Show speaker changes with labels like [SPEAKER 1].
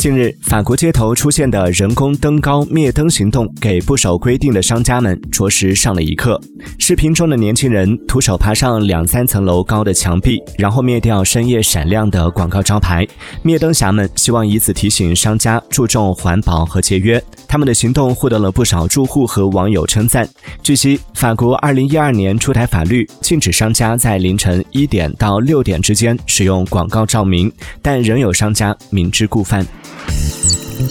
[SPEAKER 1] 近日，法国街头出现的人工登高灭灯行动，给不守规定的商家们着实上了一课。视频中的年轻人徒手爬上两三层楼高的墙壁，然后灭掉深夜闪亮的广告招牌。灭灯侠们希望以此提醒商家注重环保和节约。他们的行动获得了不少住户和网友称赞。据悉，法国二零一二年出台法律，禁止商家在凌晨一点到六点之间使用广告照明，但仍有商家明知故犯。